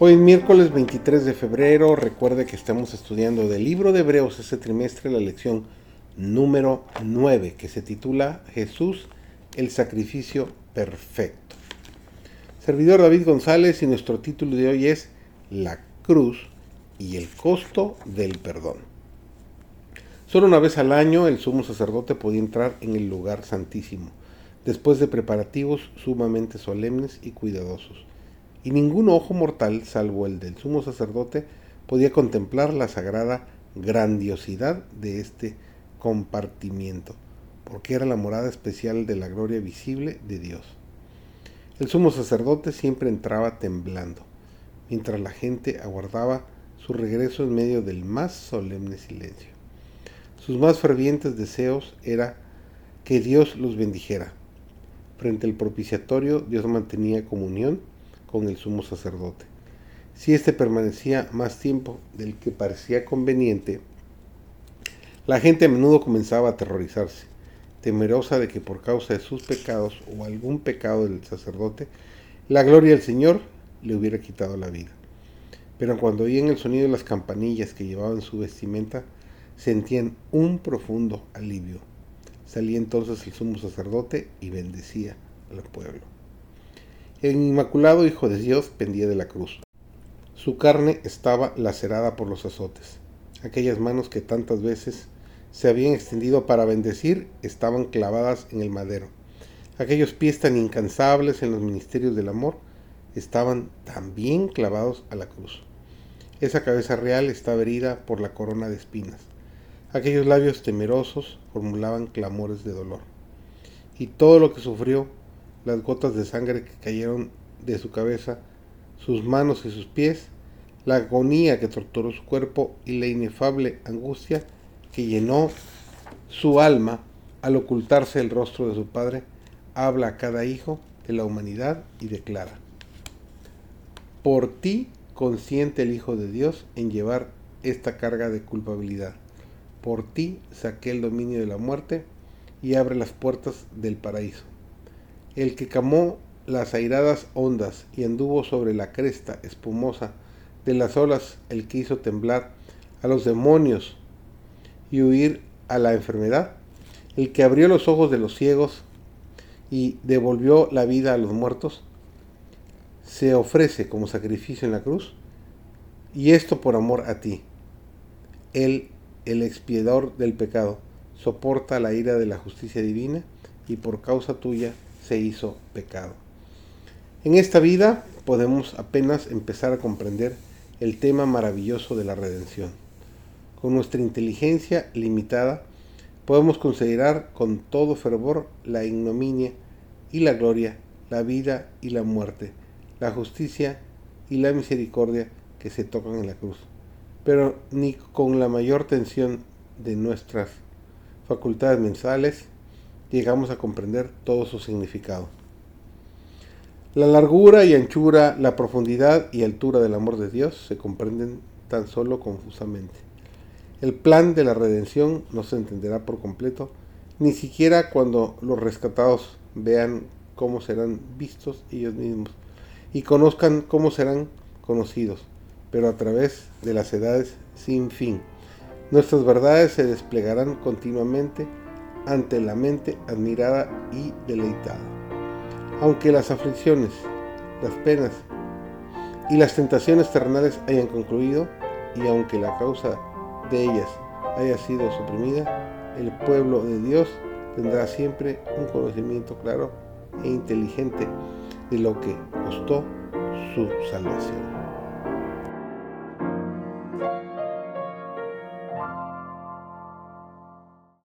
Hoy miércoles 23 de febrero, recuerde que estamos estudiando del libro de Hebreos este trimestre la lección número 9 que se titula Jesús, el sacrificio perfecto. Servidor David González y nuestro título de hoy es La cruz y el costo del perdón. Solo una vez al año el sumo sacerdote podía entrar en el lugar santísimo, después de preparativos sumamente solemnes y cuidadosos y ningún ojo mortal, salvo el del sumo sacerdote, podía contemplar la sagrada grandiosidad de este compartimiento, porque era la morada especial de la gloria visible de Dios. El sumo sacerdote siempre entraba temblando, mientras la gente aguardaba su regreso en medio del más solemne silencio. Sus más fervientes deseos era que Dios los bendijera. Frente al propiciatorio Dios mantenía comunión con el sumo sacerdote. Si éste permanecía más tiempo del que parecía conveniente, la gente a menudo comenzaba a aterrorizarse, temerosa de que por causa de sus pecados o algún pecado del sacerdote, la gloria del Señor le hubiera quitado la vida. Pero cuando oían el sonido de las campanillas que llevaban su vestimenta, sentían un profundo alivio. Salía entonces el sumo sacerdote y bendecía al pueblo. El inmaculado Hijo de Dios pendía de la cruz. Su carne estaba lacerada por los azotes. Aquellas manos que tantas veces se habían extendido para bendecir estaban clavadas en el madero. Aquellos pies tan incansables en los ministerios del amor estaban también clavados a la cruz. Esa cabeza real estaba herida por la corona de espinas. Aquellos labios temerosos formulaban clamores de dolor. Y todo lo que sufrió las gotas de sangre que cayeron de su cabeza, sus manos y sus pies, la agonía que torturó su cuerpo y la inefable angustia que llenó su alma al ocultarse el rostro de su Padre, habla a cada hijo de la humanidad y declara, por ti consiente el Hijo de Dios en llevar esta carga de culpabilidad. Por ti saqué el dominio de la muerte y abre las puertas del paraíso el que camó las airadas ondas y anduvo sobre la cresta espumosa de las olas, el que hizo temblar a los demonios y huir a la enfermedad, el que abrió los ojos de los ciegos y devolvió la vida a los muertos, se ofrece como sacrificio en la cruz, y esto por amor a ti. Él, el expiador del pecado, soporta la ira de la justicia divina y por causa tuya se hizo pecado. En esta vida podemos apenas empezar a comprender el tema maravilloso de la redención. Con nuestra inteligencia limitada podemos considerar con todo fervor la ignominia y la gloria, la vida y la muerte, la justicia y la misericordia que se tocan en la cruz, pero ni con la mayor tensión de nuestras facultades mensales llegamos a comprender todo su significado. La largura y anchura, la profundidad y altura del amor de Dios se comprenden tan solo confusamente. El plan de la redención no se entenderá por completo, ni siquiera cuando los rescatados vean cómo serán vistos ellos mismos y conozcan cómo serán conocidos, pero a través de las edades sin fin. Nuestras verdades se desplegarán continuamente ante la mente admirada y deleitada. Aunque las aflicciones, las penas y las tentaciones terrenales hayan concluido, y aunque la causa de ellas haya sido suprimida, el pueblo de Dios tendrá siempre un conocimiento claro e inteligente de lo que costó su salvación.